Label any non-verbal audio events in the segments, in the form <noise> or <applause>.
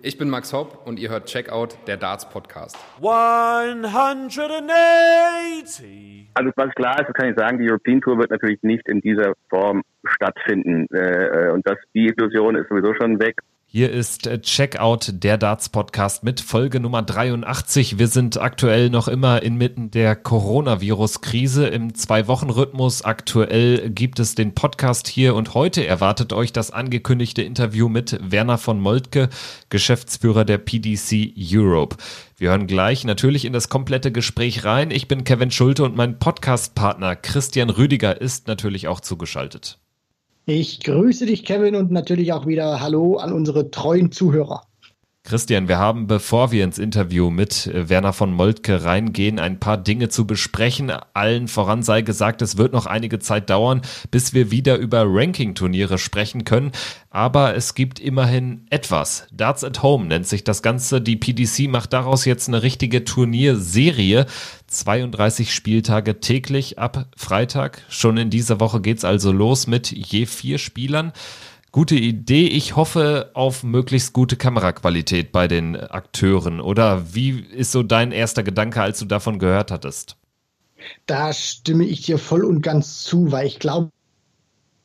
Ich bin Max Hopp und ihr hört Checkout, der Darts Podcast. 180. Also was klar ist, das kann ich sagen, die European Tour wird natürlich nicht in dieser Form stattfinden. Äh, und das, die Illusion ist sowieso schon weg. Hier ist äh, Checkout der Darts Podcast mit Folge Nummer 83. Wir sind aktuell noch immer inmitten der Coronavirus-Krise im Zwei-Wochen-Rhythmus. Aktuell gibt es den Podcast hier und heute erwartet euch das angekündigte Interview mit Werner von Moltke, Geschäftsführer der PDC Europe. Wir hören gleich natürlich in das komplette Gespräch rein. Ich bin Kevin Schulte und mein Podcast-Partner Christian Rüdiger ist natürlich auch zugeschaltet. Ich grüße dich, Kevin, und natürlich auch wieder Hallo an unsere treuen Zuhörer. Christian, wir haben, bevor wir ins Interview mit äh, Werner von Moltke reingehen, ein paar Dinge zu besprechen. Allen voran sei gesagt, es wird noch einige Zeit dauern, bis wir wieder über Ranking-Turniere sprechen können. Aber es gibt immerhin etwas. Darts at Home nennt sich das Ganze. Die PDC macht daraus jetzt eine richtige Turnierserie. 32 Spieltage täglich ab Freitag. Schon in dieser Woche geht's also los mit je vier Spielern. Gute Idee. Ich hoffe auf möglichst gute Kameraqualität bei den Akteuren. Oder wie ist so dein erster Gedanke, als du davon gehört hattest? Da stimme ich dir voll und ganz zu, weil ich glaube,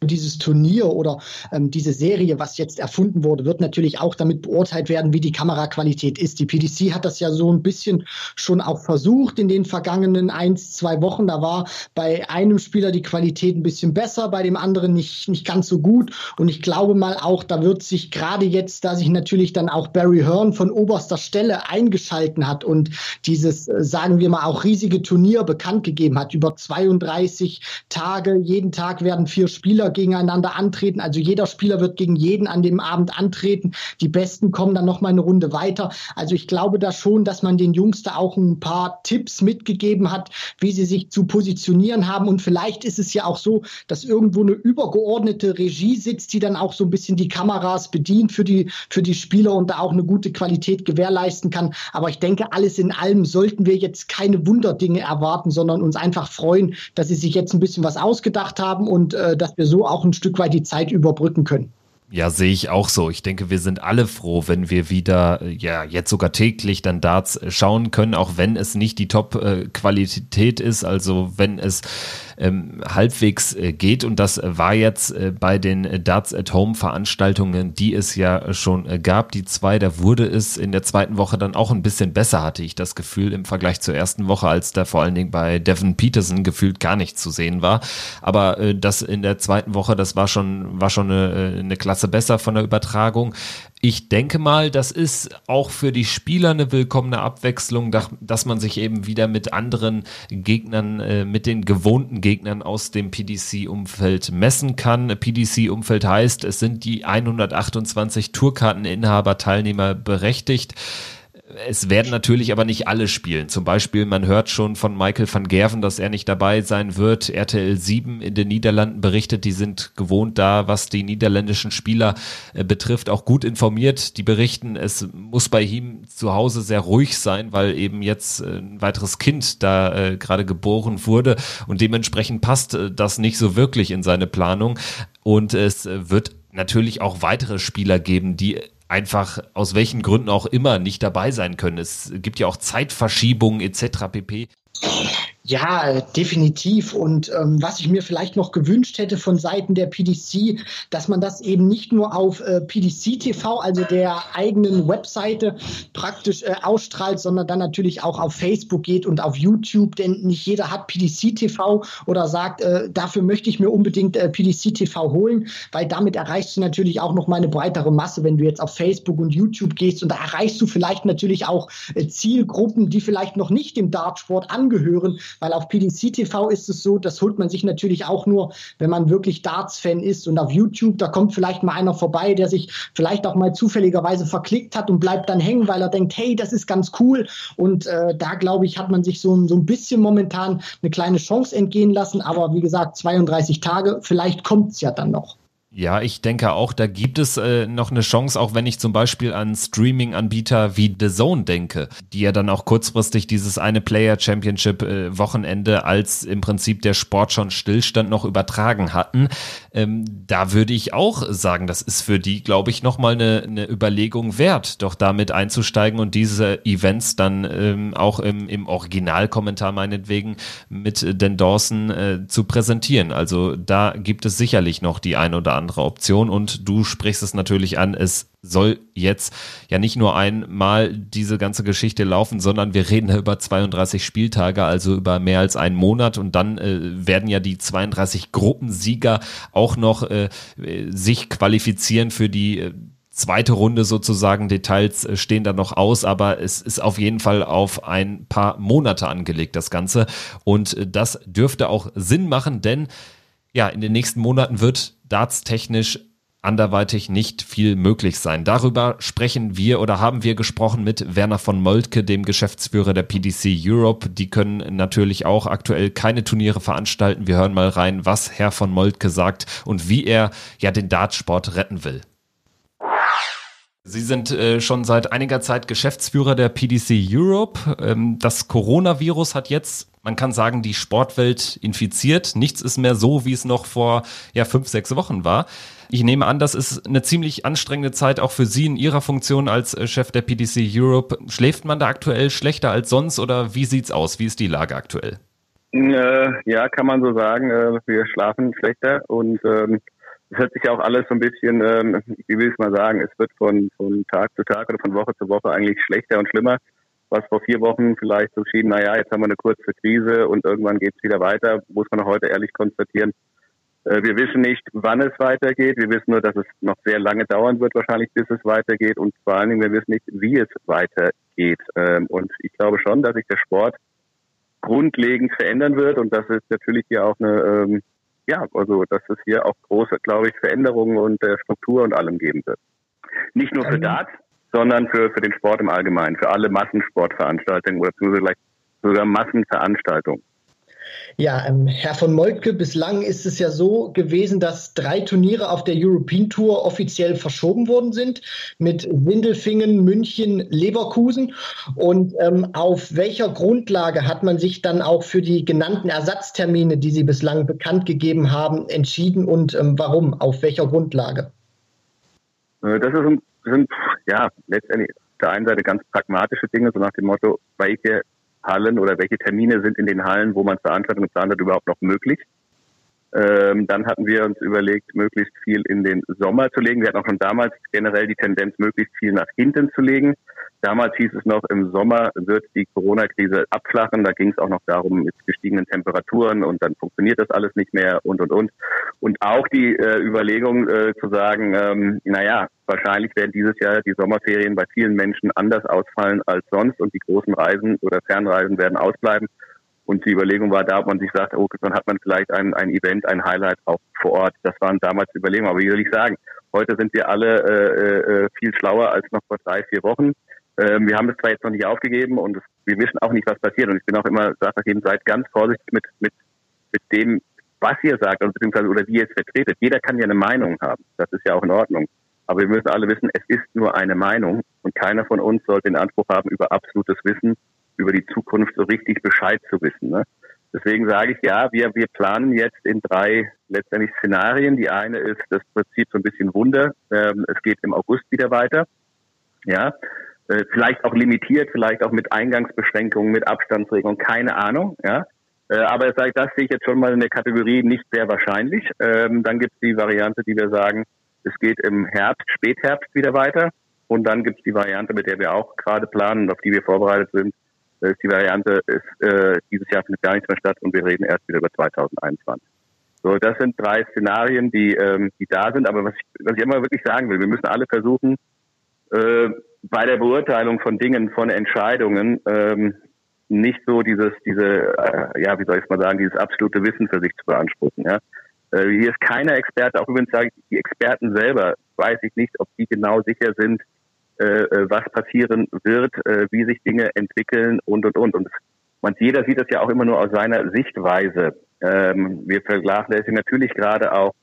dieses Turnier oder ähm, diese Serie, was jetzt erfunden wurde, wird natürlich auch damit beurteilt werden, wie die Kameraqualität ist. Die PDC hat das ja so ein bisschen schon auch versucht in den vergangenen ein, zwei Wochen. Da war bei einem Spieler die Qualität ein bisschen besser, bei dem anderen nicht, nicht ganz so gut. Und ich glaube mal auch, da wird sich gerade jetzt, da sich natürlich dann auch Barry Hearn von oberster Stelle eingeschalten hat und dieses, äh, sagen wir mal, auch riesige Turnier bekannt gegeben hat, über 32 Tage, jeden Tag werden vier Spieler gegeneinander antreten. Also jeder Spieler wird gegen jeden an dem Abend antreten. Die Besten kommen dann noch mal eine Runde weiter. Also ich glaube da schon, dass man den Jungs da auch ein paar Tipps mitgegeben hat, wie sie sich zu positionieren haben. Und vielleicht ist es ja auch so, dass irgendwo eine übergeordnete Regie sitzt, die dann auch so ein bisschen die Kameras bedient für die, für die Spieler und da auch eine gute Qualität gewährleisten kann. Aber ich denke, alles in allem sollten wir jetzt keine Wunderdinge erwarten, sondern uns einfach freuen, dass sie sich jetzt ein bisschen was ausgedacht haben und äh, dass wir so auch ein Stück weit die Zeit überbrücken können. Ja, sehe ich auch so. Ich denke, wir sind alle froh, wenn wir wieder, ja, jetzt sogar täglich dann Darts schauen können, auch wenn es nicht die Top-Qualität ist, also wenn es ähm, halbwegs äh, geht. Und das war jetzt äh, bei den Darts at Home Veranstaltungen, die es ja schon äh, gab, die zwei, da wurde es in der zweiten Woche dann auch ein bisschen besser, hatte ich das Gefühl, im Vergleich zur ersten Woche, als da vor allen Dingen bei Devin Peterson gefühlt gar nichts zu sehen war. Aber äh, das in der zweiten Woche, das war schon, war schon eine, eine Klasse Klasse besser von der Übertragung. Ich denke mal, das ist auch für die Spieler eine willkommene Abwechslung, dass man sich eben wieder mit anderen Gegnern, äh, mit den gewohnten Gegnern aus dem PDC-Umfeld messen kann. PDC-Umfeld heißt, es sind die 128 Tourkarteninhaber Teilnehmer berechtigt es werden natürlich aber nicht alle spielen. Zum Beispiel, man hört schon von Michael van Gerven, dass er nicht dabei sein wird. RTL 7 in den Niederlanden berichtet, die sind gewohnt da, was die niederländischen Spieler äh, betrifft, auch gut informiert. Die berichten, es muss bei ihm zu Hause sehr ruhig sein, weil eben jetzt äh, ein weiteres Kind da äh, gerade geboren wurde und dementsprechend passt das nicht so wirklich in seine Planung. Und es wird natürlich auch weitere Spieler geben, die einfach aus welchen Gründen auch immer nicht dabei sein können. Es gibt ja auch Zeitverschiebungen etc. pp. Ja, definitiv. Und ähm, was ich mir vielleicht noch gewünscht hätte von Seiten der PDC, dass man das eben nicht nur auf äh, PDC TV, also der eigenen Webseite, praktisch äh, ausstrahlt, sondern dann natürlich auch auf Facebook geht und auf YouTube, denn nicht jeder hat PDC TV oder sagt, äh, dafür möchte ich mir unbedingt äh, PDC TV holen, weil damit erreichst du natürlich auch noch mal eine breitere Masse, wenn du jetzt auf Facebook und YouTube gehst. Und da erreichst du vielleicht natürlich auch äh, Zielgruppen, die vielleicht noch nicht dem Dartsport angehören weil auf PDC TV ist es so, das holt man sich natürlich auch nur, wenn man wirklich Darts-Fan ist. Und auf YouTube, da kommt vielleicht mal einer vorbei, der sich vielleicht auch mal zufälligerweise verklickt hat und bleibt dann hängen, weil er denkt, hey, das ist ganz cool. Und äh, da, glaube ich, hat man sich so, so ein bisschen momentan eine kleine Chance entgehen lassen. Aber wie gesagt, 32 Tage, vielleicht kommt es ja dann noch. Ja, ich denke auch, da gibt es äh, noch eine Chance, auch wenn ich zum Beispiel an Streaming-Anbieter wie The Zone denke, die ja dann auch kurzfristig dieses eine Player Championship äh, Wochenende als im Prinzip der Sport schon Stillstand noch übertragen hatten. Ähm, da würde ich auch sagen, das ist für die, glaube ich, nochmal eine, eine Überlegung wert, doch damit einzusteigen und diese Events dann ähm, auch im, im Originalkommentar meinetwegen mit Dan Dawson äh, zu präsentieren. Also da gibt es sicherlich noch die ein oder andere andere Option. Und du sprichst es natürlich an, es soll jetzt ja nicht nur einmal diese ganze Geschichte laufen, sondern wir reden über 32 Spieltage, also über mehr als einen Monat und dann äh, werden ja die 32 Gruppensieger auch noch äh, sich qualifizieren für die äh, zweite Runde sozusagen. Details äh, stehen da noch aus, aber es ist auf jeden Fall auf ein paar Monate angelegt, das Ganze. Und äh, das dürfte auch Sinn machen, denn ja, in den nächsten Monaten wird dartstechnisch anderweitig nicht viel möglich sein. Darüber sprechen wir oder haben wir gesprochen mit Werner von Moltke, dem Geschäftsführer der PDC Europe. Die können natürlich auch aktuell keine Turniere veranstalten. Wir hören mal rein, was Herr von Moltke sagt und wie er ja den Dartsport retten will. Sie sind äh, schon seit einiger Zeit Geschäftsführer der PDC Europe. Ähm, das Coronavirus hat jetzt, man kann sagen, die Sportwelt infiziert. Nichts ist mehr so, wie es noch vor ja, fünf, sechs Wochen war. Ich nehme an, das ist eine ziemlich anstrengende Zeit auch für Sie in Ihrer Funktion als äh, Chef der PDC Europe. Schläft man da aktuell schlechter als sonst oder wie sieht's aus? Wie ist die Lage aktuell? Äh, ja, kann man so sagen. Äh, wir schlafen schlechter und ähm, es hört sich auch alles so ein bisschen, ähm, wie will ich mal sagen, es wird von, von Tag zu Tag oder von Woche zu Woche eigentlich schlechter und schlimmer. Was vor vier Wochen vielleicht so schien, naja, jetzt haben wir eine kurze Krise und irgendwann geht es wieder weiter, muss man heute ehrlich konstatieren. Äh, wir wissen nicht, wann es weitergeht. Wir wissen nur, dass es noch sehr lange dauern wird, wahrscheinlich, bis es weitergeht. Und vor allen Dingen, wir wissen nicht, wie es weitergeht. Ähm, und ich glaube schon, dass sich der Sport grundlegend verändern wird und dass es natürlich hier auch eine ähm, ja, also dass es hier auch große, glaube ich, Veränderungen und äh, Struktur und allem geben wird. Nicht nur für ähm. Darts, sondern für, für den Sport im Allgemeinen, für alle Massensportveranstaltungen oder vielleicht sogar Massenveranstaltungen. Ja, ähm, Herr von Moltke, bislang ist es ja so gewesen, dass drei Turniere auf der European Tour offiziell verschoben worden sind mit Windelfingen, München, Leverkusen. Und ähm, auf welcher Grundlage hat man sich dann auch für die genannten Ersatztermine, die Sie bislang bekannt gegeben haben, entschieden und ähm, warum? Auf welcher Grundlage? Äh, das sind, ja letztendlich auf der einen Seite ganz pragmatische Dinge, so nach dem Motto, welche Hallen oder welche Termine sind in den Hallen, wo man Veranstaltungen geplant hat, überhaupt noch möglich. Ähm, dann hatten wir uns überlegt, möglichst viel in den Sommer zu legen. Wir hatten auch schon damals generell die Tendenz, möglichst viel nach hinten zu legen. Damals hieß es noch, im Sommer wird die Corona-Krise abflachen. Da ging es auch noch darum, mit gestiegenen Temperaturen und dann funktioniert das alles nicht mehr und, und, und. Und auch die äh, Überlegung äh, zu sagen, ähm, naja, wahrscheinlich werden dieses Jahr die Sommerferien bei vielen Menschen anders ausfallen als sonst und die großen Reisen oder Fernreisen werden ausbleiben. Und die Überlegung war da, ob man sich sagt, okay, dann hat man vielleicht ein, ein Event, ein Highlight auch vor Ort. Das waren damals die Überlegungen. Aber wie soll ich sagen, heute sind wir alle äh, äh, viel schlauer als noch vor drei, vier Wochen. Ähm, wir haben es zwar jetzt noch nicht aufgegeben und es, wir wissen auch nicht, was passiert. Und ich bin auch immer, sage auch jedem, seid ganz vorsichtig mit, mit, mit dem, was ihr sagt, also beziehungsweise oder wie ihr es vertretet. Jeder kann ja eine Meinung haben. Das ist ja auch in Ordnung. Aber wir müssen alle wissen, es ist nur eine Meinung und keiner von uns sollte den Anspruch haben, über absolutes Wissen über die Zukunft so richtig Bescheid zu wissen. Ne? Deswegen sage ich ja, wir, wir planen jetzt in drei letztendlich Szenarien. Die eine ist das Prinzip so ein bisschen Wunder. Ähm, es geht im August wieder weiter. Ja, äh, vielleicht auch limitiert, vielleicht auch mit Eingangsbeschränkungen, mit Abstandsregelungen, keine Ahnung. Ja, äh, aber das sehe ich jetzt schon mal in der Kategorie nicht sehr wahrscheinlich. Ähm, dann gibt es die Variante, die wir sagen, es geht im Herbst, Spätherbst wieder weiter. Und dann gibt es die Variante, mit der wir auch gerade planen auf die wir vorbereitet sind, ist die Variante, ist, äh, dieses Jahr findet gar nichts mehr statt und wir reden erst wieder über 2021. So, das sind drei Szenarien, die, ähm, die da sind. Aber was ich, was ich immer wirklich sagen will, wir müssen alle versuchen, äh, bei der Beurteilung von Dingen, von Entscheidungen, ähm, nicht so dieses, diese, äh, ja, wie soll ich mal sagen, dieses absolute Wissen für sich zu beanspruchen. Ja? Äh, hier ist keiner Experte, auch übrigens sage ich, die Experten selber, weiß ich nicht, ob die genau sicher sind, äh, äh, was passieren wird, äh, wie sich Dinge entwickeln und und und. Und man, jeder sieht das ja auch immer nur aus seiner Sichtweise. Ähm, wir vernachlässigen natürlich gerade auch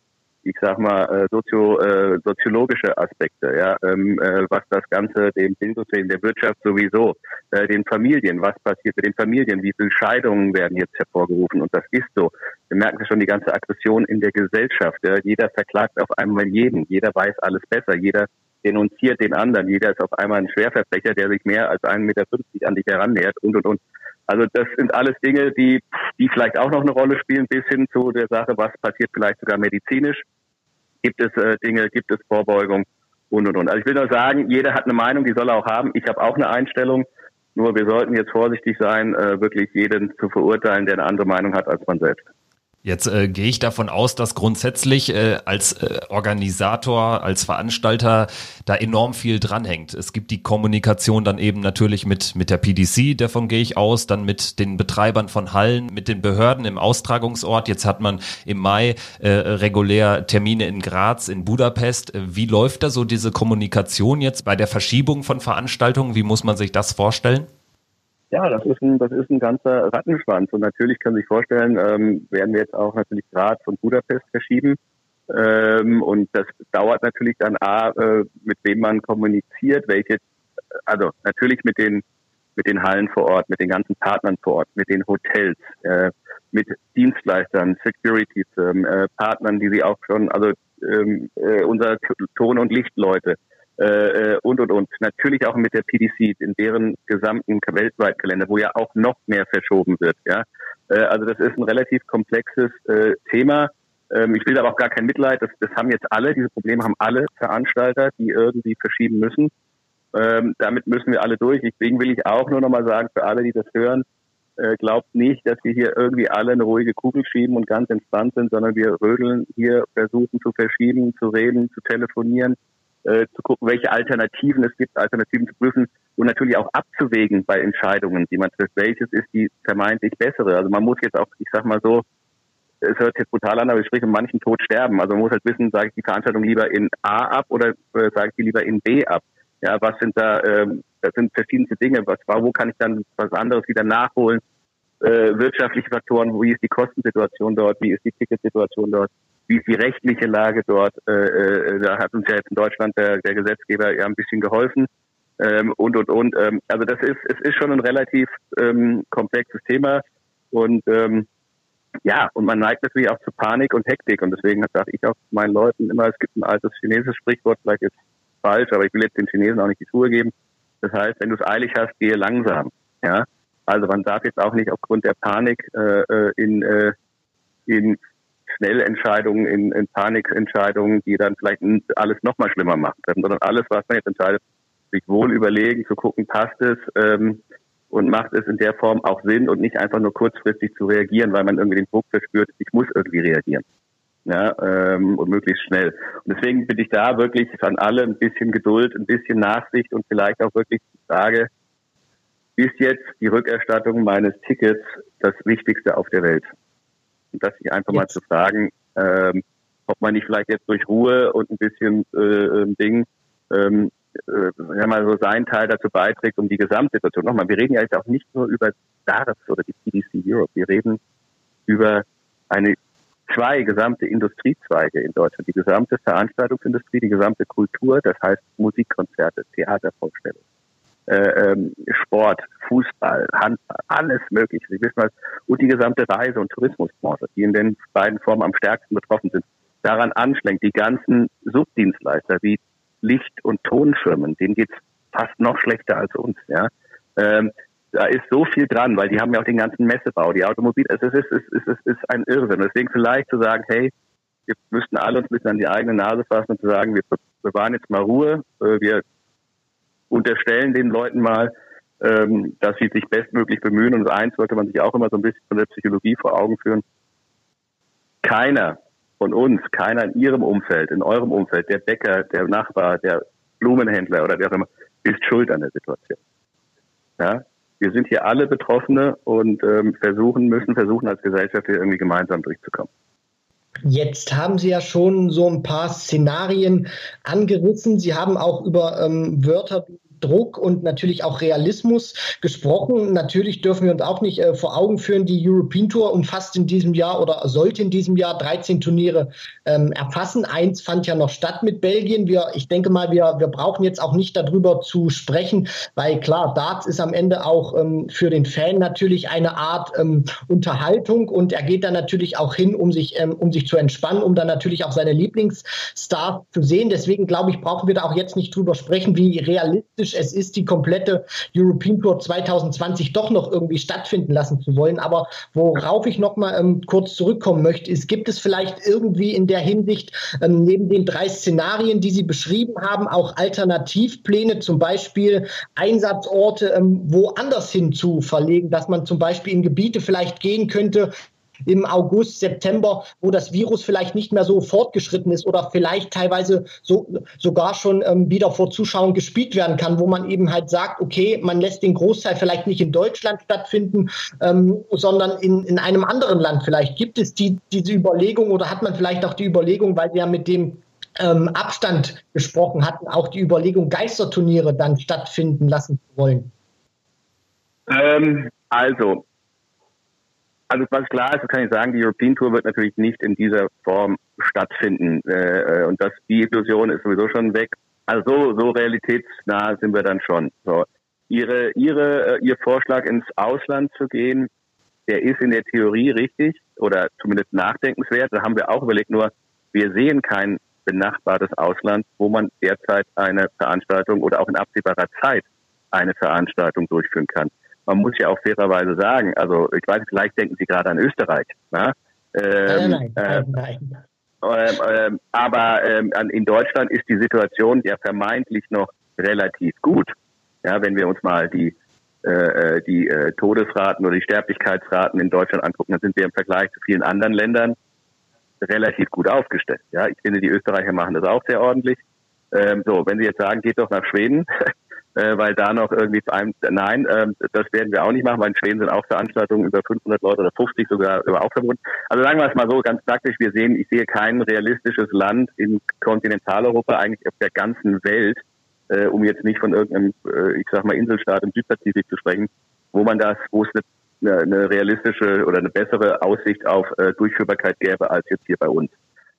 ich sag mal, äh, sozio, äh, soziologische Aspekte, ja, ähm, äh, was das Ganze dem Bildungssystem, der Wirtschaft sowieso, äh, den Familien, was passiert mit den Familien, wie viele Scheidungen werden jetzt hervorgerufen und das ist so. Wir merken schon die ganze Aggression in der Gesellschaft. Ja. Jeder verklagt auf einmal jeden, jeder weiß alles besser, jeder denunziert den anderen, jeder ist auf einmal ein Schwerverbrecher, der sich mehr als 1,50 Meter an dich herannähert und und und. Also das sind alles Dinge, die, die vielleicht auch noch eine Rolle spielen, bis hin zu der Sache, was passiert vielleicht sogar medizinisch. Gibt es äh, Dinge, gibt es Vorbeugung und und und. Also ich will nur sagen, jeder hat eine Meinung, die soll er auch haben. Ich habe auch eine Einstellung. Nur wir sollten jetzt vorsichtig sein, äh, wirklich jeden zu verurteilen, der eine andere Meinung hat als man selbst. Jetzt äh, gehe ich davon aus, dass grundsätzlich äh, als äh, Organisator, als Veranstalter da enorm viel dranhängt. Es gibt die Kommunikation dann eben natürlich mit, mit der PDC, davon gehe ich aus, dann mit den Betreibern von Hallen, mit den Behörden im Austragungsort. Jetzt hat man im Mai äh, regulär Termine in Graz, in Budapest. Wie läuft da so diese Kommunikation jetzt bei der Verschiebung von Veranstaltungen? Wie muss man sich das vorstellen? Ja, das ist ein, das ist ein ganzer Rattenschwanz. Und natürlich kann sich vorstellen, ähm, werden wir jetzt auch natürlich Graz und Budapest verschieben. Ähm, und das dauert natürlich dann A, äh, mit wem man kommuniziert, welche, also natürlich mit den, mit den Hallen vor Ort, mit den ganzen Partnern vor Ort, mit den Hotels, äh, mit Dienstleistern, Security-Firmen, äh, Partnern, die sie auch schon, also ähm, äh, unser Ton- und Lichtleute, äh, und und und. Natürlich auch mit der PDC in deren gesamten weltweiten Kalender, wo ja auch noch mehr verschoben wird. Ja, äh, also das ist ein relativ komplexes äh, Thema. Ähm, ich will aber auch gar kein Mitleid. Das, das haben jetzt alle. Diese Probleme haben alle Veranstalter, die irgendwie verschieben müssen. Ähm, damit müssen wir alle durch. Deswegen will ich auch nur noch mal sagen für alle, die das hören, äh, glaubt nicht, dass wir hier irgendwie alle eine ruhige Kugel schieben und ganz entspannt sind, sondern wir rödeln hier, versuchen zu verschieben, zu reden, zu telefonieren äh, zu gucken, welche Alternativen es gibt, Alternativen zu prüfen und natürlich auch abzuwägen bei Entscheidungen, die man trifft. Welches ist die vermeintlich bessere? Also man muss jetzt auch, ich sag mal so, es hört jetzt brutal an, aber ich spreche um manchen Tod sterben. Also man muss halt wissen, sage ich die Veranstaltung lieber in A ab oder äh, sage ich die lieber in B ab? Ja, was sind da, ähm, das sind verschiedenste Dinge. Was wo kann ich dann was anderes wieder nachholen? Äh, wirtschaftliche Faktoren, wie ist die Kostensituation dort, wie ist die Ticketsituation dort? Wie ist die rechtliche Lage dort? Äh, äh, da hat uns ja jetzt in Deutschland der, der Gesetzgeber ja ein bisschen geholfen ähm, und und und. Ähm, also das ist es ist schon ein relativ ähm, komplexes Thema und ähm, ja und man neigt natürlich auch zu Panik und Hektik und deswegen sage ich auch meinen Leuten immer, es gibt ein altes chinesisches Sprichwort, vielleicht ist falsch, aber ich will jetzt den Chinesen auch nicht die Schuhe geben. Das heißt, wenn du es eilig hast, gehe langsam. Ja, also man darf jetzt auch nicht aufgrund der Panik äh, äh in äh, in Schnellentscheidungen, in, in Panikentscheidungen, die dann vielleicht alles nochmal schlimmer machen können, sondern alles, was man jetzt entscheidet, sich wohl überlegen, zu gucken, passt es ähm, und macht es in der Form auch Sinn und nicht einfach nur kurzfristig zu reagieren, weil man irgendwie den Druck verspürt, ich muss irgendwie reagieren. Ja, ähm, und möglichst schnell. Und deswegen bin ich da wirklich an alle ein bisschen Geduld, ein bisschen Nachsicht und vielleicht auch wirklich die Frage, ist jetzt die Rückerstattung meines Tickets das Wichtigste auf der Welt? Und das sich einfach mal zu fragen, ähm, ob man nicht vielleicht jetzt durch Ruhe und ein bisschen äh, ähm, Ding ähm, äh, ja mal so seinen Teil dazu beiträgt, um die Gesamtsituation. Nochmal, wir reden ja jetzt auch nicht nur über DARS oder die PDC Europe, wir reden über eine zwei gesamte Industriezweige in Deutschland, die gesamte Veranstaltungsindustrie, die gesamte Kultur, das heißt Musikkonzerte, Theatervorstellungen, äh, ähm, Sport, Fußball, Handball, alles Mögliche. Sie wissen was. Und die gesamte Reise- und Tourismusbranche, die in den beiden Formen am stärksten betroffen sind, daran anschlägt. Die ganzen Subdienstleister wie Licht- und Tonschirmen, denen geht's fast noch schlechter als uns. Ja. Ähm, da ist so viel dran, weil die haben ja auch den ganzen Messebau, die Automobil, es ist, es ist, es ist, es ist ein Irrsinn. Deswegen vielleicht zu sagen, hey, wir müssten alle uns ein bisschen an die eigene Nase fassen und zu sagen, wir bewahren jetzt mal Ruhe, äh, wir unterstellen den Leuten mal, ähm, dass sie sich bestmöglich bemühen. Und eins sollte man sich auch immer so ein bisschen von der Psychologie vor Augen führen. Keiner von uns, keiner in Ihrem Umfeld, in eurem Umfeld, der Bäcker, der Nachbar, der Blumenhändler oder wer auch immer, ist schuld an der Situation. Ja, wir sind hier alle Betroffene und ähm, versuchen müssen, versuchen als Gesellschaft hier irgendwie gemeinsam durchzukommen. Jetzt haben Sie ja schon so ein paar Szenarien angerissen. Sie haben auch über ähm, Wörter wie Druck und natürlich auch Realismus gesprochen. Natürlich dürfen wir uns auch nicht äh, vor Augen führen, die European Tour umfasst in diesem Jahr oder sollte in diesem Jahr 13 Turniere ähm, erfassen. Eins fand ja noch statt mit Belgien. Wir, ich denke mal, wir, wir brauchen jetzt auch nicht darüber zu sprechen, weil klar, Darts ist am Ende auch ähm, für den Fan natürlich eine Art ähm, Unterhaltung und er geht dann natürlich auch hin, um sich, ähm, um sich zu entspannen, um dann natürlich auch seine Lieblingsstars zu sehen. Deswegen glaube ich, brauchen wir da auch jetzt nicht drüber sprechen, wie realistisch es ist, die komplette European Tour 2020 doch noch irgendwie stattfinden lassen zu wollen. Aber worauf ich noch mal ähm, kurz zurückkommen möchte, ist, gibt es vielleicht irgendwie in der Hinsicht ähm, neben den drei Szenarien, die Sie beschrieben haben, auch Alternativpläne, zum Beispiel Einsatzorte ähm, woanders hin zu verlegen, dass man zum Beispiel in Gebiete vielleicht gehen könnte, im August, September, wo das Virus vielleicht nicht mehr so fortgeschritten ist oder vielleicht teilweise so, sogar schon ähm, wieder vor Zuschauern gespielt werden kann, wo man eben halt sagt, okay, man lässt den Großteil vielleicht nicht in Deutschland stattfinden, ähm, sondern in, in einem anderen Land vielleicht. Gibt es die, diese Überlegung oder hat man vielleicht auch die Überlegung, weil wir ja mit dem ähm, Abstand gesprochen hatten, auch die Überlegung, Geisterturniere dann stattfinden lassen zu wollen? Ähm, also, also was klar ist, kann ich sagen, die European Tour wird natürlich nicht in dieser Form stattfinden. Äh, und das, die Illusion ist sowieso schon weg. Also so, so realitätsnah sind wir dann schon. So. Ihre, ihre, äh, ihr Vorschlag ins Ausland zu gehen, der ist in der Theorie richtig oder zumindest nachdenkenswert. Da haben wir auch überlegt, nur wir sehen kein benachbartes Ausland, wo man derzeit eine Veranstaltung oder auch in absehbarer Zeit eine Veranstaltung durchführen kann man muss ja auch fairerweise sagen, also ich weiß, vielleicht denken Sie gerade an Österreich. Ne? Ähm, nein, nein, nein, äh, äh, aber äh, in Deutschland ist die Situation ja vermeintlich noch relativ gut. Ja, wenn wir uns mal die äh, äh, die äh, Todesraten oder die Sterblichkeitsraten in Deutschland angucken, dann sind wir im Vergleich zu vielen anderen Ländern relativ gut aufgestellt. Ja, ich finde, die Österreicher machen das auch sehr ordentlich. Ähm, so, wenn Sie jetzt sagen, geht doch nach Schweden, <laughs> äh, weil da noch irgendwie einem, nein, äh, das werden wir auch nicht machen, weil in Schweden sind auch Veranstaltungen über 500 Leute oder 50 sogar über verbunden. Also sagen wir es mal so ganz praktisch, wir sehen, ich sehe kein realistisches Land in Kontinentaleuropa, eigentlich auf der ganzen Welt, äh, um jetzt nicht von irgendeinem, äh, ich sag mal, Inselstaat im Südpazifik zu sprechen, wo man das, wo es eine, eine realistische oder eine bessere Aussicht auf äh, Durchführbarkeit gäbe als jetzt hier bei uns.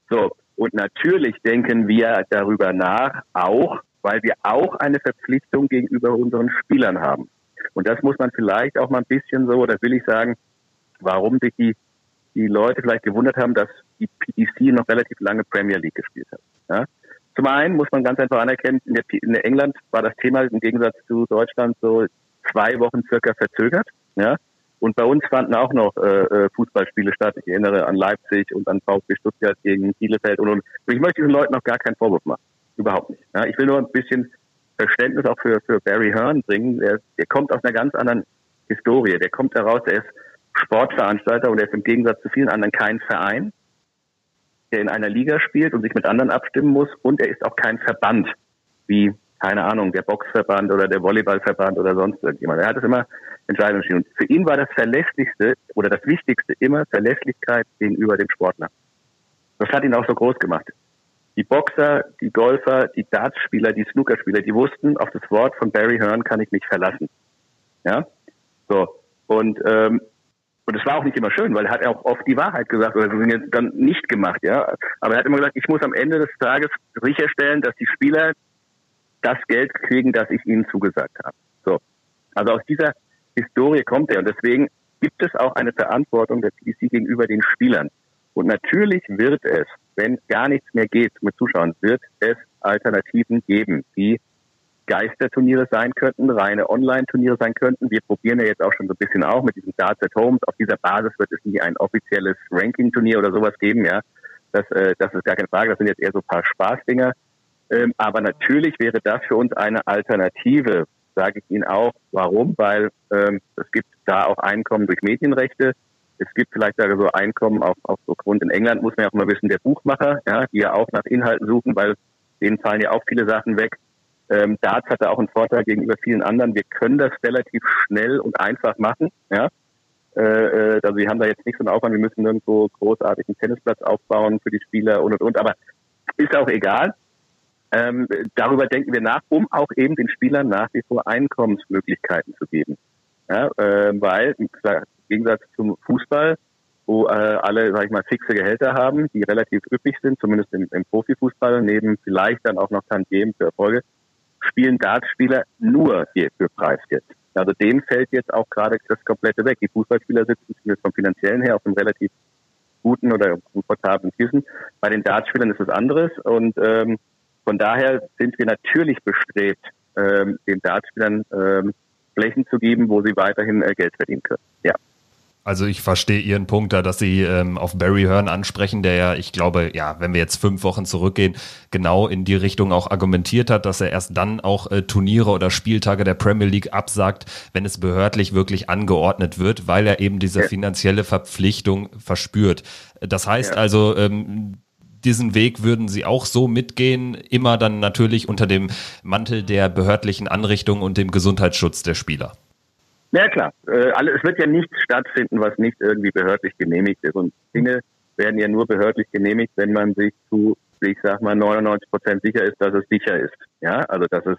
So, und natürlich denken wir darüber nach, auch weil wir auch eine Verpflichtung gegenüber unseren Spielern haben. Und das muss man vielleicht auch mal ein bisschen so, oder will ich sagen, warum sich die, die Leute vielleicht gewundert haben, dass die PDC noch relativ lange Premier League gespielt hat. Ja? Zum einen muss man ganz einfach anerkennen, in, der, in England war das Thema im Gegensatz zu Deutschland so zwei Wochen circa verzögert. Ja? Und bei uns fanden auch noch äh, äh Fußballspiele statt. Ich erinnere an Leipzig und an VfB Stuttgart gegen Bielefeld und, und. Ich möchte diesen Leuten noch gar keinen Vorwurf machen. Überhaupt nicht. Ja, ich will nur ein bisschen Verständnis auch für, für Barry Hearn bringen. Der, der kommt aus einer ganz anderen Historie. Der kommt heraus, der ist Sportveranstalter und er ist im Gegensatz zu vielen anderen kein Verein, der in einer Liga spielt und sich mit anderen abstimmen muss. Und er ist auch kein Verband, wie, keine Ahnung, der Boxverband oder der Volleyballverband oder sonst irgendjemand. Er hat es immer Entscheidungen entschieden. Und für ihn war das Verlässlichste oder das Wichtigste immer Verlässlichkeit gegenüber dem Sportler. Das hat ihn auch so groß gemacht. Die Boxer, die Golfer, die Dartspieler, die Snookerspieler, die wussten, auf das Wort von Barry Hearn kann ich mich verlassen. Ja, so und ähm, und es war auch nicht immer schön, weil er hat auch oft die Wahrheit gesagt oder dann nicht gemacht, ja. Aber er hat immer gesagt, ich muss am Ende des Tages sicherstellen, dass die Spieler das Geld kriegen, das ich ihnen zugesagt habe. So, also aus dieser Historie kommt er und deswegen gibt es auch eine Verantwortung der PDC gegenüber den Spielern. Und natürlich wird es, wenn gar nichts mehr geht mit Zuschauern, wird es Alternativen geben, die Geisterturniere sein könnten, reine Online-Turniere sein könnten. Wir probieren ja jetzt auch schon so ein bisschen auch mit diesem Darts at Homes. Auf dieser Basis wird es nie ein offizielles Ranking-Turnier oder sowas geben, ja. Das, äh, das ist gar keine Frage. Das sind jetzt eher so ein paar Spaßdinger. Ähm, aber natürlich wäre das für uns eine Alternative, sage ich Ihnen auch. Warum? Weil ähm, es gibt da auch Einkommen durch Medienrechte es gibt vielleicht sogar so Einkommen auf, auf so Grund. In England muss man ja auch mal wissen, der Buchmacher, ja, die ja auch nach Inhalten suchen, weil denen fallen ja auch viele Sachen weg. Ähm, Darts hatte auch einen Vorteil gegenüber vielen anderen. Wir können das relativ schnell und einfach machen. Ja? Äh, äh also wir haben da jetzt nicht so einen Aufwand, wir müssen nirgendwo großartig einen Tennisplatz aufbauen für die Spieler und und und. Aber ist auch egal. Ähm, darüber denken wir nach, um auch eben den Spielern nach wie vor Einkommensmöglichkeiten zu geben. Ja, äh, weil im Gegensatz zum Fußball, wo äh, alle, sag ich mal, fixe Gehälter haben, die relativ üppig sind, zumindest im, im Profifußball, neben vielleicht dann auch noch Tantiemen für Erfolge, spielen Dartspieler nur hier für Preisgeld. Also denen fällt jetzt auch gerade das komplette weg. Die Fußballspieler sitzen zumindest vom finanziellen her auf einem relativ guten oder komfortablen Kissen. Bei den Dartspielern ist es anderes und ähm, von daher sind wir natürlich bestrebt, ähm, den Dartspielern ähm, Flächen zu geben, wo sie weiterhin äh, Geld verdienen können. Ja. Also ich verstehe Ihren Punkt da, dass Sie ähm, auf Barry Hearn ansprechen, der ja, ich glaube, ja, wenn wir jetzt fünf Wochen zurückgehen, genau in die Richtung auch argumentiert hat, dass er erst dann auch äh, Turniere oder Spieltage der Premier League absagt, wenn es behördlich wirklich angeordnet wird, weil er eben diese finanzielle Verpflichtung verspürt. Das heißt ja. also, ähm, diesen Weg würden Sie auch so mitgehen, immer dann natürlich unter dem Mantel der behördlichen Anrichtung und dem Gesundheitsschutz der Spieler. Ja klar, äh, es wird ja nichts stattfinden, was nicht irgendwie behördlich genehmigt ist. Und Dinge werden ja nur behördlich genehmigt, wenn man sich zu, ich sag mal, 99 Prozent sicher ist, dass es sicher ist. Ja, also dass es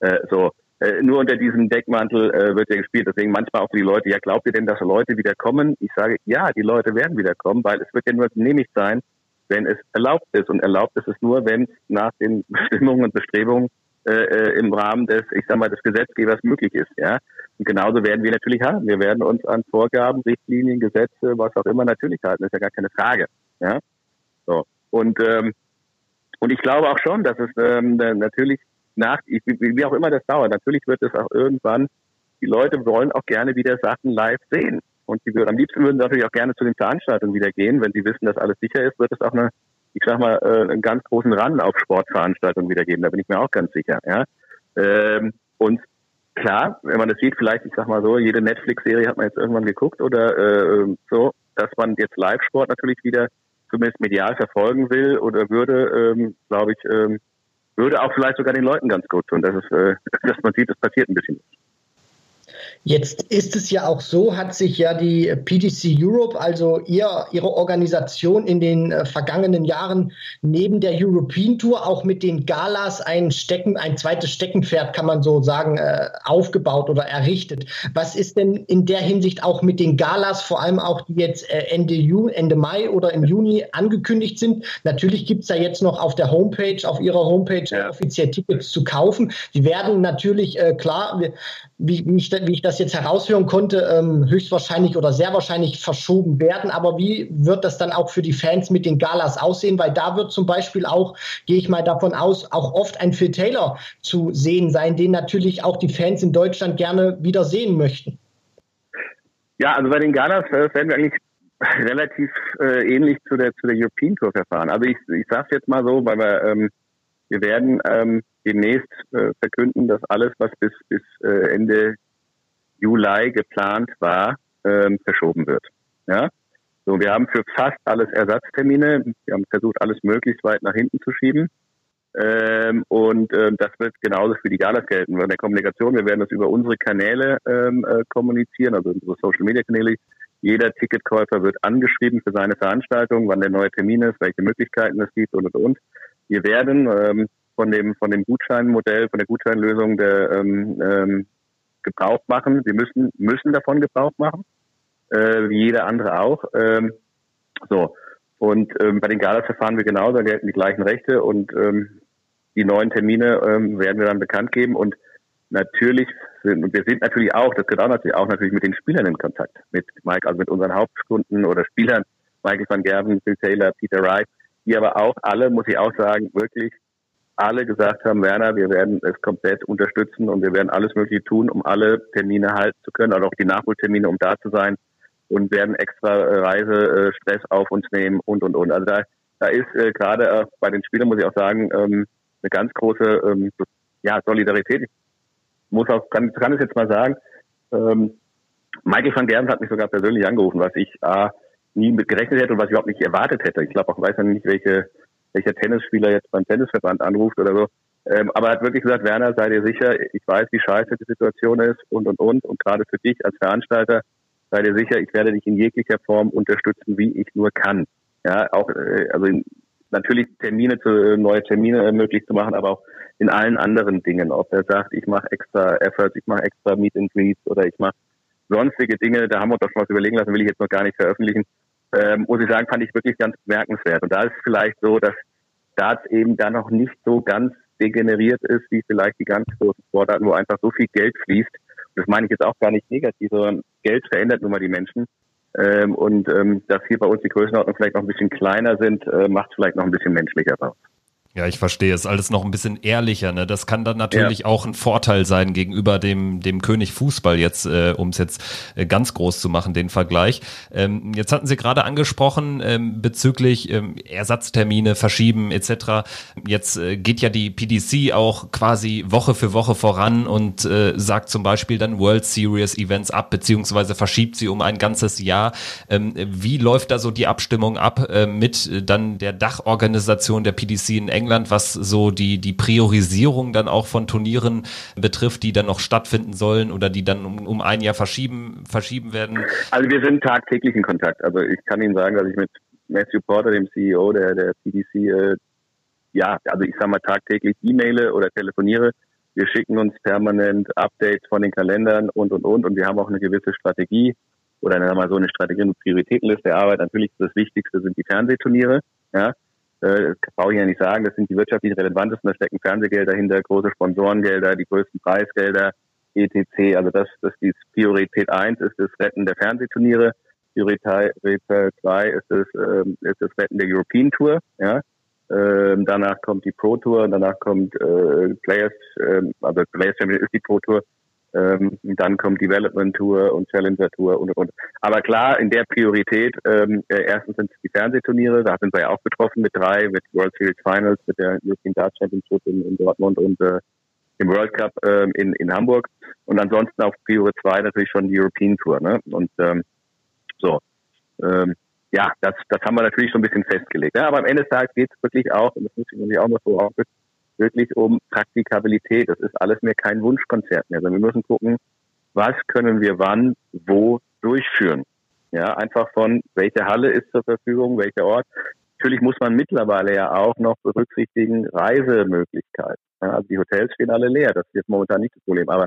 äh, so äh, nur unter diesem Deckmantel äh, wird ja gespielt. Deswegen manchmal auch die Leute, ja, glaubt ihr denn, dass Leute wieder kommen? Ich sage, ja, die Leute werden wieder kommen, weil es wird ja nur genehmigt sein, wenn es erlaubt ist. Und erlaubt ist es nur, wenn nach den <laughs> Bestimmungen und Bestrebungen äh, äh, im Rahmen des, ich sag mal, des Gesetzgebers möglich ist. Ja, und genauso werden wir natürlich haben. Wir werden uns an Vorgaben, Richtlinien, Gesetze, was auch immer natürlich halten. Ist ja gar keine Frage. Ja, so und ähm, und ich glaube auch schon, dass es ähm, natürlich nach, wie auch immer das dauert, natürlich wird es auch irgendwann, die Leute wollen auch gerne wieder Sachen live sehen. Und die würden, am liebsten würden natürlich auch gerne zu den Veranstaltungen wieder gehen. Wenn sie wissen, dass alles sicher ist, wird es auch eine ich sag mal, äh, einen ganz großen Run auf Sportveranstaltungen wieder geben. Da bin ich mir auch ganz sicher. Ja? Ähm, und klar, wenn man das sieht, vielleicht, ich sag mal so, jede Netflix-Serie hat man jetzt irgendwann geguckt oder äh, so, dass man jetzt Live-Sport natürlich wieder zumindest medial verfolgen will oder würde, ähm, glaube ich, ähm, würde auch vielleicht sogar den Leuten ganz gut tun. Das ist, äh, <laughs> dass man sieht, es passiert ein bisschen. Jetzt ist es ja auch so, hat sich ja die PDC Europe, also ihr, ihre Organisation in den äh, vergangenen Jahren neben der European Tour auch mit den Galas ein Stecken, ein zweites Steckenpferd, kann man so sagen, äh, aufgebaut oder errichtet. Was ist denn in der Hinsicht auch mit den Galas, vor allem auch die jetzt äh, Ende, Juni, Ende Mai oder im Juni angekündigt sind? Natürlich gibt es da jetzt noch auf der Homepage, auf ihrer Homepage offiziell Tickets zu kaufen. Die werden natürlich, klar, wie, ich, wie ich das jetzt heraushören konnte, ähm, höchstwahrscheinlich oder sehr wahrscheinlich verschoben werden. Aber wie wird das dann auch für die Fans mit den Galas aussehen? Weil da wird zum Beispiel auch, gehe ich mal davon aus, auch oft ein Phil Taylor zu sehen sein, den natürlich auch die Fans in Deutschland gerne wieder sehen möchten. Ja, also bei den Galas äh, werden wir eigentlich relativ äh, ähnlich zu der zu der European Tour verfahren. Also ich, ich sage jetzt mal so, weil wir ähm, wir werden ähm, demnächst äh, verkünden, dass alles, was bis, bis äh, Ende Juli geplant war, ähm, verschoben wird. Ja? So, wir haben für fast alles Ersatztermine. Wir haben versucht, alles möglichst weit nach hinten zu schieben. Ähm, und ähm, das wird genauso für die Galas gelten. In der Kommunikation, wir werden das über unsere Kanäle ähm, äh, kommunizieren, also unsere Social Media Kanäle. Jeder Ticketkäufer wird angeschrieben für seine Veranstaltung, wann der neue Termin ist, welche Möglichkeiten es gibt und und und. Wir werden ähm, von dem von dem Gutscheinmodell, von der Gutscheinlösung der ähm, ähm, Gebrauch machen. Wir müssen müssen davon Gebrauch machen, äh, wie jeder andere auch. Ähm, so. Und ähm, bei den Galas verfahren wir genauso, da gelten die gleichen Rechte und ähm, die neuen Termine ähm, werden wir dann bekannt geben. Und natürlich sind, und wir sind natürlich auch, das gehört auch natürlich auch natürlich mit den Spielern in Kontakt, mit Mike, also mit unseren Hauptkunden oder Spielern, Michael van Gerben, Phil Taylor, Peter Wright, die aber auch alle, muss ich auch sagen, wirklich alle gesagt haben, Werner, wir werden es komplett unterstützen und wir werden alles Mögliche tun, um alle Termine halten zu können, also auch die Nachholtermine, um da zu sein und werden extra äh, Reisestress auf uns nehmen und, und, und. Also da, da ist äh, gerade äh, bei den Spielern, muss ich auch sagen, ähm, eine ganz große ähm, ja, Solidarität. Ich muss auch, kann, kann es jetzt mal sagen, ähm, Michael van Gerben hat mich sogar persönlich angerufen, was ich äh, nie mit gerechnet hätte und was ich überhaupt nicht erwartet hätte. Ich glaube auch, weiß ja nicht, welche, welcher Tennisspieler jetzt beim Tennisverband anruft oder so. Ähm, aber er hat wirklich gesagt, Werner, sei dir sicher, ich weiß, wie scheiße die Situation ist und, und, und. Und gerade für dich als Veranstalter, sei dir sicher, ich werde dich in jeglicher Form unterstützen, wie ich nur kann. Ja, auch, äh, also in, natürlich Termine zu, neue Termine möglich zu machen, aber auch in allen anderen Dingen. Ob er sagt, ich mache extra Efforts, ich mache extra Meet and Greets oder ich mache sonstige Dinge, da haben wir uns doch schon was überlegen lassen, will ich jetzt noch gar nicht veröffentlichen. Ähm, muss ich sagen, fand ich wirklich ganz bemerkenswert. Und da ist es vielleicht so, dass Darts eben da noch nicht so ganz degeneriert ist, wie vielleicht die ganz großen Sportarten, wo einfach so viel Geld fließt. Und das meine ich jetzt auch gar nicht negativ, sondern Geld verändert nun mal die Menschen. Ähm, und ähm, dass hier bei uns die Größenordnung vielleicht noch ein bisschen kleiner sind, äh, macht vielleicht noch ein bisschen menschlicher uns. Ja, ich verstehe. Es ist alles noch ein bisschen ehrlicher. Ne? Das kann dann natürlich ja. auch ein Vorteil sein gegenüber dem, dem König Fußball jetzt, äh, um es jetzt äh, ganz groß zu machen, den Vergleich. Ähm, jetzt hatten Sie gerade angesprochen ähm, bezüglich ähm, Ersatztermine, Verschieben etc. Jetzt äh, geht ja die PDC auch quasi Woche für Woche voran und äh, sagt zum Beispiel dann World Series Events ab, beziehungsweise verschiebt sie um ein ganzes Jahr. Ähm, wie läuft da so die Abstimmung ab äh, mit äh, dann der Dachorganisation der PDC in England? England, was so die, die Priorisierung dann auch von Turnieren betrifft, die dann noch stattfinden sollen oder die dann um, um ein Jahr verschieben, verschieben werden? Also wir sind tagtäglich in Kontakt. Also ich kann Ihnen sagen, dass ich mit Matthew Porter, dem CEO der, der PDC, äh, ja, also ich sage mal tagtäglich E-Maile oder telefoniere. Wir schicken uns permanent Updates von den Kalendern und, und, und. Und wir haben auch eine gewisse Strategie oder mal so eine Strategie und Prioritätenliste der Arbeit. Natürlich das Wichtigste sind die Fernsehturniere. Ja, äh, brauche ich ja nicht sagen, das sind die wirtschaftlich relevantesten, da stecken Fernsehgelder hinter, große Sponsorengelder, die größten Preisgelder, etc. Also das, das die Priorität eins ist das Retten der Fernsehturniere, Priorität zwei ist das, ähm, ist das Retten der European Tour, ja. Ähm, danach kommt die Pro Tour, danach kommt äh, Players, ähm, also Players Champion ist die Pro Tour, ähm, dann kommt Development Tour und Challenger Tour und, und. Aber klar, in der Priorität, ähm, äh, erstens sind es die Fernsehturniere, da sind wir ja auch betroffen mit drei, mit World Series Finals, mit der European Darts Championship in, in Dortmund und äh, im World Cup ähm, in, in Hamburg. Und ansonsten auf Priore 2 natürlich schon die European Tour. Ne? Und ähm, so, ähm, ja, das, das haben wir natürlich schon ein bisschen festgelegt. Ja? Aber am Ende des Tages geht es wirklich auch, und das muss ich natürlich auch noch so aufwissen, wirklich um Praktikabilität. Das ist alles mehr kein Wunschkonzert mehr, sondern wir müssen gucken, was können wir wann, wo durchführen. Ja, einfach von welche Halle ist zur Verfügung, welcher Ort. Natürlich muss man mittlerweile ja auch noch berücksichtigen Reisemöglichkeiten. Ja, also die Hotels stehen alle leer, das ist jetzt momentan nicht das Problem. Aber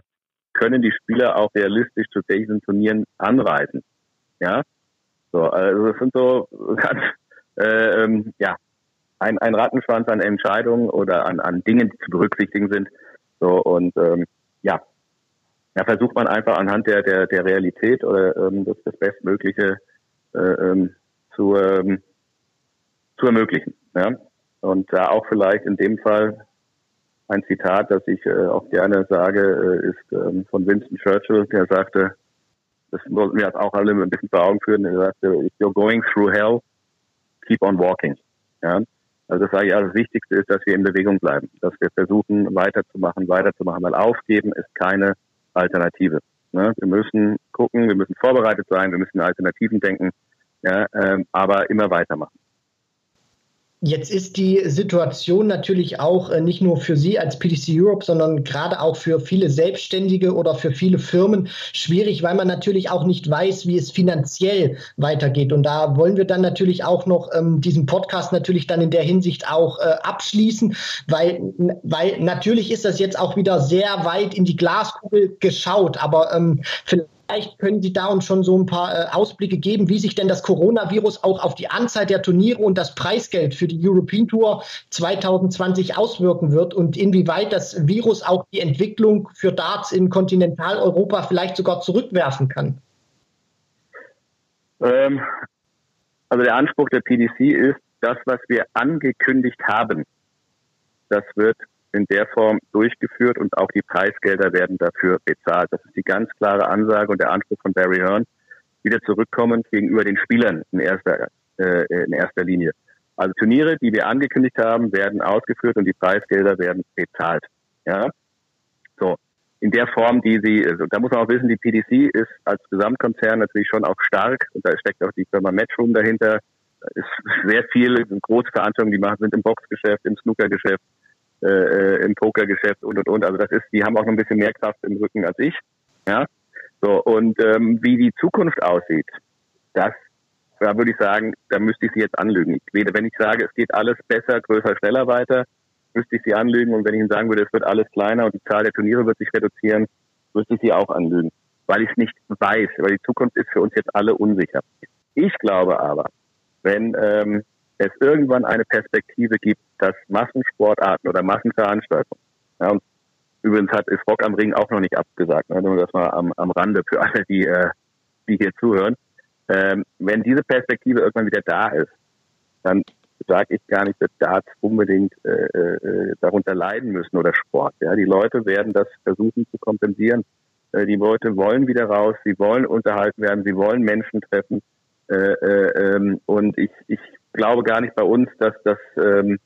können die Spieler auch realistisch zu diesen Turnieren anreisen? Ja, so, also das sind so <laughs> ganz, äh, ähm, ja, ein, ein Rattenschwanz an Entscheidungen oder an, an Dingen, die zu berücksichtigen sind. So und ähm, ja, da versucht man einfach anhand der der, der Realität oder ähm, das, das Bestmögliche äh, ähm, zu, ähm, zu ermöglichen. Ja? Und da auch vielleicht in dem Fall ein Zitat, das ich äh, auch gerne sage, äh, ist ähm, von Winston Churchill, der sagte, das sollten wir auch alle ein bisschen vor Augen führen, er sagte, if you're going through hell, keep on walking. Ja? Also das sage ich, das Wichtigste ist, dass wir in Bewegung bleiben, dass wir versuchen, weiterzumachen, weiterzumachen, weil Aufgeben ist keine Alternative. Ne? Wir müssen gucken, wir müssen vorbereitet sein, wir müssen Alternativen denken, ja, ähm, aber immer weitermachen. Jetzt ist die Situation natürlich auch äh, nicht nur für Sie als PDC Europe, sondern gerade auch für viele Selbstständige oder für viele Firmen schwierig, weil man natürlich auch nicht weiß, wie es finanziell weitergeht. Und da wollen wir dann natürlich auch noch ähm, diesen Podcast natürlich dann in der Hinsicht auch äh, abschließen, weil, weil natürlich ist das jetzt auch wieder sehr weit in die Glaskugel geschaut. Aber ähm, vielleicht Vielleicht können Sie da uns schon so ein paar äh, Ausblicke geben, wie sich denn das Coronavirus auch auf die Anzahl der Turniere und das Preisgeld für die European Tour 2020 auswirken wird und inwieweit das Virus auch die Entwicklung für Darts in Kontinentaleuropa vielleicht sogar zurückwerfen kann. Ähm, also der Anspruch der PDC ist, das, was wir angekündigt haben, das wird in der Form durchgeführt und auch die Preisgelder werden dafür bezahlt. Das ist die ganz klare Ansage und der Anspruch von Barry Hearn, wieder zurückkommend gegenüber den Spielern in erster, äh, in erster Linie. Also Turniere, die wir angekündigt haben, werden ausgeführt und die Preisgelder werden bezahlt. Ja, so in der Form, die sie, also da muss man auch wissen, die PDC ist als Gesamtkonzern natürlich schon auch stark und da steckt auch die Firma Matchroom dahinter. Da ist sehr viel, große Veranstaltungen, die machen, sind im Boxgeschäft, im Snookergeschäft, äh, im Pokergeschäft und und und. Also das ist, die haben auch noch ein bisschen mehr Kraft im Rücken als ich. Ja. So, und ähm, wie die Zukunft aussieht, das da würde ich sagen, da müsste ich Sie jetzt anlügen. Ich, wenn ich sage, es geht alles besser, größer, schneller weiter, müsste ich Sie anlügen. Und wenn ich Ihnen sagen würde, es wird alles kleiner und die Zahl der Turniere wird sich reduzieren, müsste ich Sie auch anlügen. Weil ich es nicht weiß, weil die Zukunft ist für uns jetzt alle unsicher. Ich glaube aber, wenn ähm, es irgendwann eine Perspektive gibt, dass Massensportarten oder Massenveranstaltungen, ja, und übrigens hat ist Rock am Ring auch noch nicht abgesagt, ne, nur das mal am, am Rande für alle, die, äh, die hier zuhören, ähm, wenn diese Perspektive irgendwann wieder da ist, dann sage ich gar nicht, dass Darts unbedingt äh, äh, darunter leiden müssen oder Sport. Ja, die Leute werden das versuchen zu kompensieren. Äh, die Leute wollen wieder raus, sie wollen unterhalten werden, sie wollen Menschen treffen. Äh, äh, ähm, und ich, ich glaube gar nicht bei uns, dass das, ähm,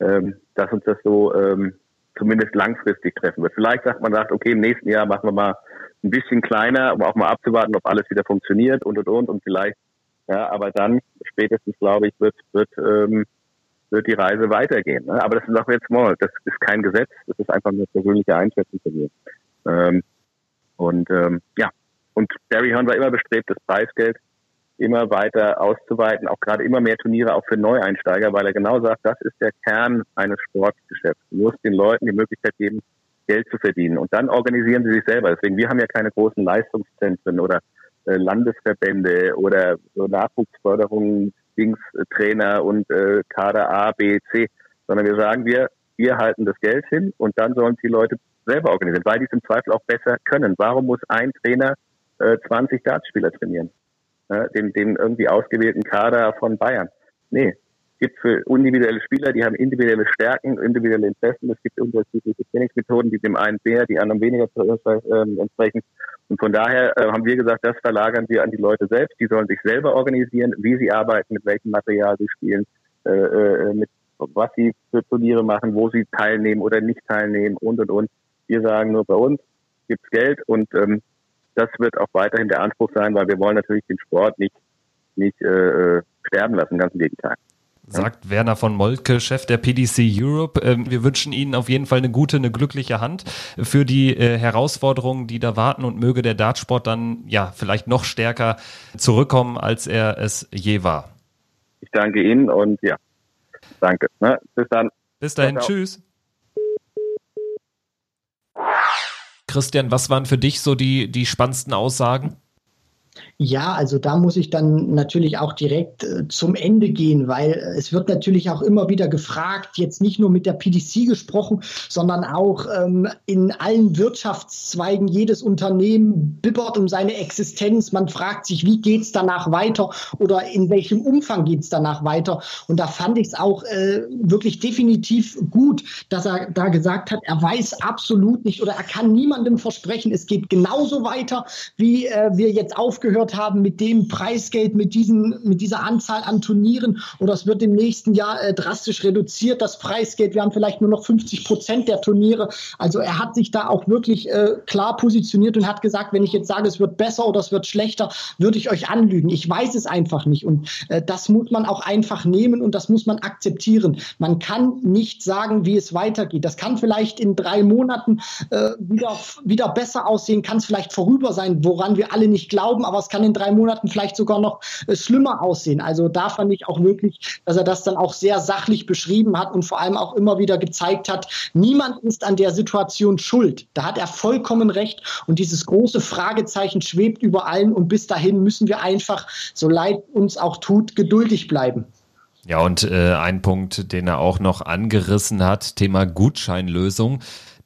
ähm, dass uns das so ähm, zumindest langfristig treffen wird. Vielleicht sagt man sagt, okay, im nächsten Jahr machen wir mal ein bisschen kleiner, um auch mal abzuwarten, ob alles wieder funktioniert und und und und vielleicht, ja, aber dann spätestens glaube ich wird wird ähm, wird die Reise weitergehen. Ne? Aber das ist auch jetzt mal, das ist kein Gesetz, das ist einfach eine persönliche Einschätzung von mir. Ähm, und ähm, ja, und Barry Horn war immer bestrebt, das Preisgeld immer weiter auszuweiten, auch gerade immer mehr Turniere auch für Neueinsteiger, weil er genau sagt, das ist der Kern eines Sportgeschäfts. Du musst den Leuten die Möglichkeit geben, Geld zu verdienen. Und dann organisieren sie sich selber. Deswegen, wir haben ja keine großen Leistungszentren oder äh, Landesverbände oder so Nachwuchsförderung, Dings, Trainer und äh, Kader A, B, C, sondern wir sagen, wir, wir halten das Geld hin und dann sollen die Leute selber organisieren, weil die es im Zweifel auch besser können. Warum muss ein Trainer äh, 20 Dartspieler trainieren? Äh, den, den irgendwie ausgewählten Kader von Bayern. Nee, gibt für individuelle Spieler, die haben individuelle Stärken, individuelle Interessen. Es gibt unterschiedliche Trainingsmethoden, die dem einen mehr, die anderen weniger äh, entsprechen. Und von daher äh, haben wir gesagt, das verlagern wir an die Leute selbst. Die sollen sich selber organisieren, wie sie arbeiten, mit welchem Material sie spielen, äh, äh, mit was sie für Turniere machen, wo sie teilnehmen oder nicht teilnehmen und und und. Wir sagen nur bei uns gibt's Geld und ähm, das wird auch weiterhin der Anspruch sein, weil wir wollen natürlich den Sport nicht nicht äh, äh sterben lassen, ganz im Gegenteil sagt Werner von Moltke, Chef der PDC Europe. Ähm, wir wünschen Ihnen auf jeden Fall eine gute, eine glückliche Hand für die äh, Herausforderungen, die da warten und möge der Dartsport dann ja vielleicht noch stärker zurückkommen, als er es je war. Ich danke Ihnen und ja, danke. Ne? Bis dann. Bis dahin, ciao, ciao. tschüss. Christian, was waren für dich so die, die spannendsten Aussagen? Ja, also da muss ich dann natürlich auch direkt äh, zum Ende gehen, weil es wird natürlich auch immer wieder gefragt, jetzt nicht nur mit der PDC gesprochen, sondern auch ähm, in allen Wirtschaftszweigen. Jedes Unternehmen bibbert um seine Existenz. Man fragt sich, wie geht's danach weiter oder in welchem Umfang geht's danach weiter. Und da fand ich es auch äh, wirklich definitiv gut, dass er da gesagt hat, er weiß absolut nicht oder er kann niemandem versprechen, es geht genauso weiter, wie äh, wir jetzt aufgehört aufgehört haben mit dem Preisgeld, mit, diesen, mit dieser Anzahl an Turnieren oder es wird im nächsten Jahr äh, drastisch reduziert, das Preisgeld. Wir haben vielleicht nur noch 50 Prozent der Turniere. Also er hat sich da auch wirklich äh, klar positioniert und hat gesagt, wenn ich jetzt sage, es wird besser oder es wird schlechter, würde ich euch anlügen. Ich weiß es einfach nicht. Und äh, das muss man auch einfach nehmen und das muss man akzeptieren. Man kann nicht sagen, wie es weitergeht. Das kann vielleicht in drei Monaten äh, wieder, wieder besser aussehen, kann es vielleicht vorüber sein, woran wir alle nicht glauben, aber es kann kann in drei Monaten vielleicht sogar noch äh, schlimmer aussehen. Also da fand ich auch wirklich, dass er das dann auch sehr sachlich beschrieben hat und vor allem auch immer wieder gezeigt hat, niemand ist an der Situation schuld. Da hat er vollkommen recht und dieses große Fragezeichen schwebt über allen und bis dahin müssen wir einfach, so leid uns auch tut, geduldig bleiben. Ja, und äh, ein Punkt, den er auch noch angerissen hat, Thema Gutscheinlösung.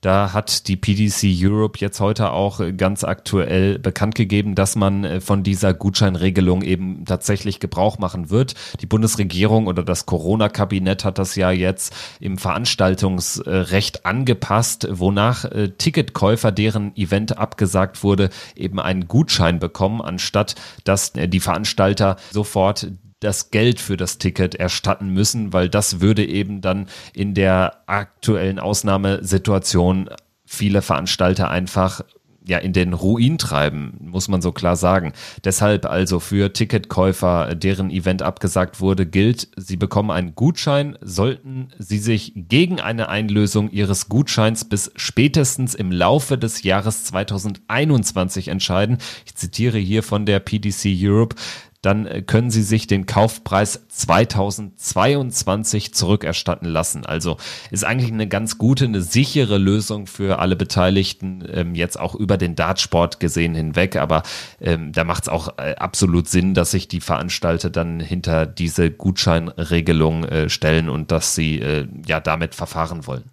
Da hat die PDC Europe jetzt heute auch ganz aktuell bekannt gegeben, dass man äh, von dieser Gutscheinregelung eben tatsächlich Gebrauch machen wird. Die Bundesregierung oder das Corona-Kabinett hat das ja jetzt im Veranstaltungsrecht angepasst, wonach äh, Ticketkäufer, deren Event abgesagt wurde, eben einen Gutschein bekommen, anstatt dass äh, die Veranstalter sofort das Geld für das Ticket erstatten müssen, weil das würde eben dann in der aktuellen Ausnahmesituation viele Veranstalter einfach ja in den Ruin treiben, muss man so klar sagen. Deshalb also für Ticketkäufer, deren Event abgesagt wurde, gilt, sie bekommen einen Gutschein, sollten sie sich gegen eine Einlösung ihres Gutscheins bis spätestens im Laufe des Jahres 2021 entscheiden. Ich zitiere hier von der PDC Europe dann äh, können Sie sich den Kaufpreis 2022 zurückerstatten lassen. Also ist eigentlich eine ganz gute, eine sichere Lösung für alle Beteiligten, ähm, jetzt auch über den Dartsport gesehen hinweg. Aber ähm, da macht es auch äh, absolut Sinn, dass sich die Veranstalter dann hinter diese Gutscheinregelung äh, stellen und dass sie ja damit verfahren wollen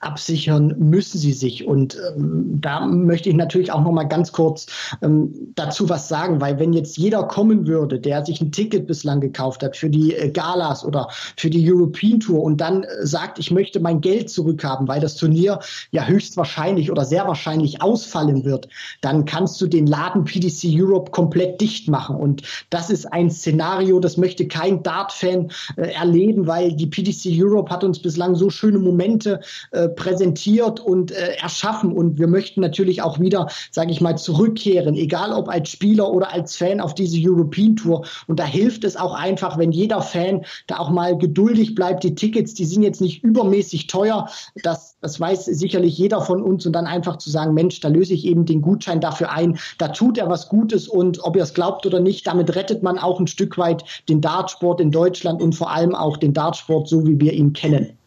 absichern müssen sie sich. Und ähm, da möchte ich natürlich auch noch mal ganz kurz ähm, dazu was sagen, weil wenn jetzt jeder kommen würde, der sich ein Ticket bislang gekauft hat für die äh, Galas oder für die European Tour und dann äh, sagt, ich möchte mein Geld zurückhaben, weil das Turnier ja höchstwahrscheinlich oder sehr wahrscheinlich ausfallen wird, dann kannst du den Laden PDC Europe komplett dicht machen. Und das ist ein Szenario, das möchte kein Dart-Fan äh, erleben, weil die PDC Europe hat uns bislang so schöne Momente äh, präsentiert und äh, erschaffen. Und wir möchten natürlich auch wieder, sage ich mal, zurückkehren, egal ob als Spieler oder als Fan auf diese European Tour. Und da hilft es auch einfach, wenn jeder Fan da auch mal geduldig bleibt. Die Tickets, die sind jetzt nicht übermäßig teuer. Das, das weiß sicherlich jeder von uns. Und dann einfach zu sagen, Mensch, da löse ich eben den Gutschein dafür ein. Da tut er was Gutes. Und ob ihr es glaubt oder nicht, damit rettet man auch ein Stück weit den Dartsport in Deutschland und vor allem auch den Dartsport, so wie wir ihn kennen.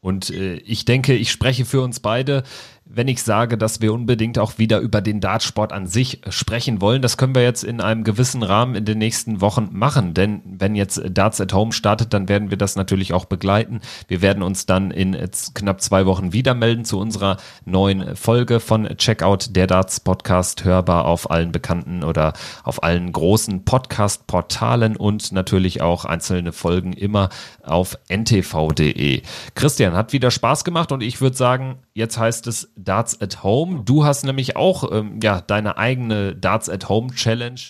Und äh, ich denke, ich spreche für uns beide wenn ich sage, dass wir unbedingt auch wieder über den Dartsport an sich sprechen wollen. Das können wir jetzt in einem gewissen Rahmen in den nächsten Wochen machen, denn wenn jetzt Darts at Home startet, dann werden wir das natürlich auch begleiten. Wir werden uns dann in knapp zwei Wochen wieder melden zu unserer neuen Folge von Checkout der Darts Podcast, hörbar auf allen bekannten oder auf allen großen Podcast-Portalen und natürlich auch einzelne Folgen immer auf ntv.de. Christian hat wieder Spaß gemacht und ich würde sagen, jetzt heißt es Darts at Home. Du hast nämlich auch ähm, ja, deine eigene Darts at Home Challenge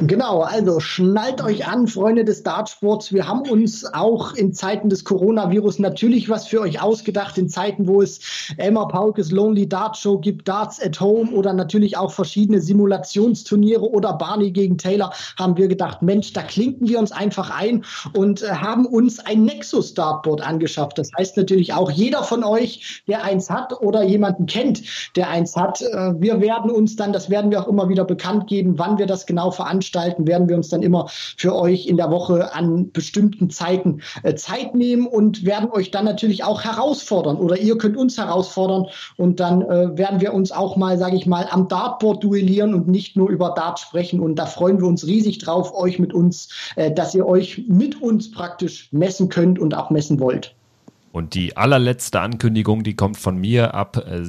Genau, also schnallt euch an, Freunde des Dartsports. Wir haben uns auch in Zeiten des Coronavirus natürlich was für euch ausgedacht, in Zeiten, wo es Elmar Paulkes Lonely Dart Show gibt, Darts at Home oder natürlich auch verschiedene Simulationsturniere oder Barney gegen Taylor, haben wir gedacht, Mensch, da klinken wir uns einfach ein und äh, haben uns ein Nexus Dartboard angeschafft. Das heißt natürlich auch jeder von euch, der eins hat oder jemanden kennt, der eins hat. Äh, wir werden uns dann, das werden wir auch immer wieder bekannt geben, wann wir das genau veranstalten veranstalten, werden wir uns dann immer für euch in der Woche an bestimmten Zeiten äh, Zeit nehmen und werden euch dann natürlich auch herausfordern oder ihr könnt uns herausfordern und dann äh, werden wir uns auch mal, sage ich mal, am Dartboard duellieren und nicht nur über Dart sprechen und da freuen wir uns riesig drauf, euch mit uns, äh, dass ihr euch mit uns praktisch messen könnt und auch messen wollt. Und die allerletzte Ankündigung, die kommt von mir ab äh,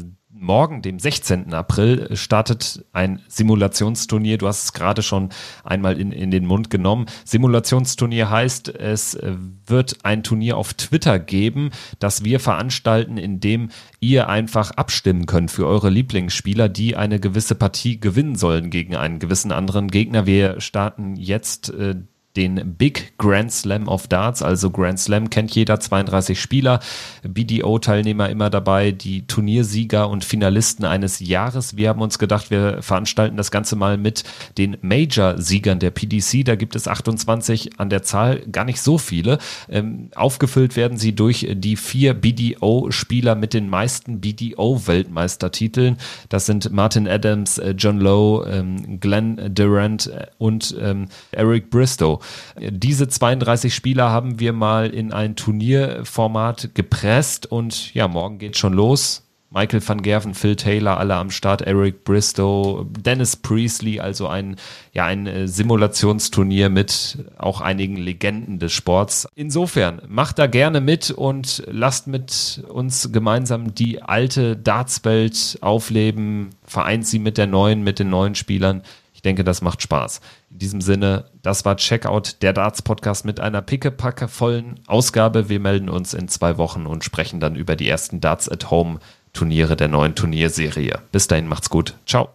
morgen, dem 16. April, startet ein Simulationsturnier. Du hast es gerade schon einmal in, in den Mund genommen. Simulationsturnier heißt, es wird ein Turnier auf Twitter geben, das wir veranstalten, in dem ihr einfach abstimmen könnt für eure Lieblingsspieler, die eine gewisse Partie gewinnen sollen gegen einen gewissen anderen Gegner. Wir starten jetzt äh, den Big Grand Slam of Darts. Also Grand Slam kennt jeder, 32 Spieler, BDO-Teilnehmer immer dabei, die Turniersieger und Finalisten eines Jahres. Wir haben uns gedacht, wir veranstalten das Ganze mal mit den Major-Siegern der PDC. Da gibt es 28 an der Zahl, gar nicht so viele. Ähm, aufgefüllt werden sie durch die vier BDO-Spieler mit den meisten BDO-Weltmeistertiteln. Das sind Martin Adams, äh, John Lowe, ähm, Glenn Durant äh, und ähm, Eric Bristow. Diese 32 Spieler haben wir mal in ein Turnierformat gepresst und ja, morgen geht schon los. Michael van Gerven, Phil Taylor, alle am Start, Eric Bristow, Dennis Priestley, also ein, ja, ein äh, Simulationsturnier mit auch einigen Legenden des Sports. Insofern, macht da gerne mit und lasst mit uns gemeinsam die alte Dartswelt aufleben, vereint sie mit der neuen, mit den neuen Spielern denke, das macht Spaß. In diesem Sinne, das war Checkout, der Darts Podcast mit einer pickepacke vollen Ausgabe. Wir melden uns in zwei Wochen und sprechen dann über die ersten Darts at Home Turniere der neuen Turnierserie. Bis dahin macht's gut. Ciao.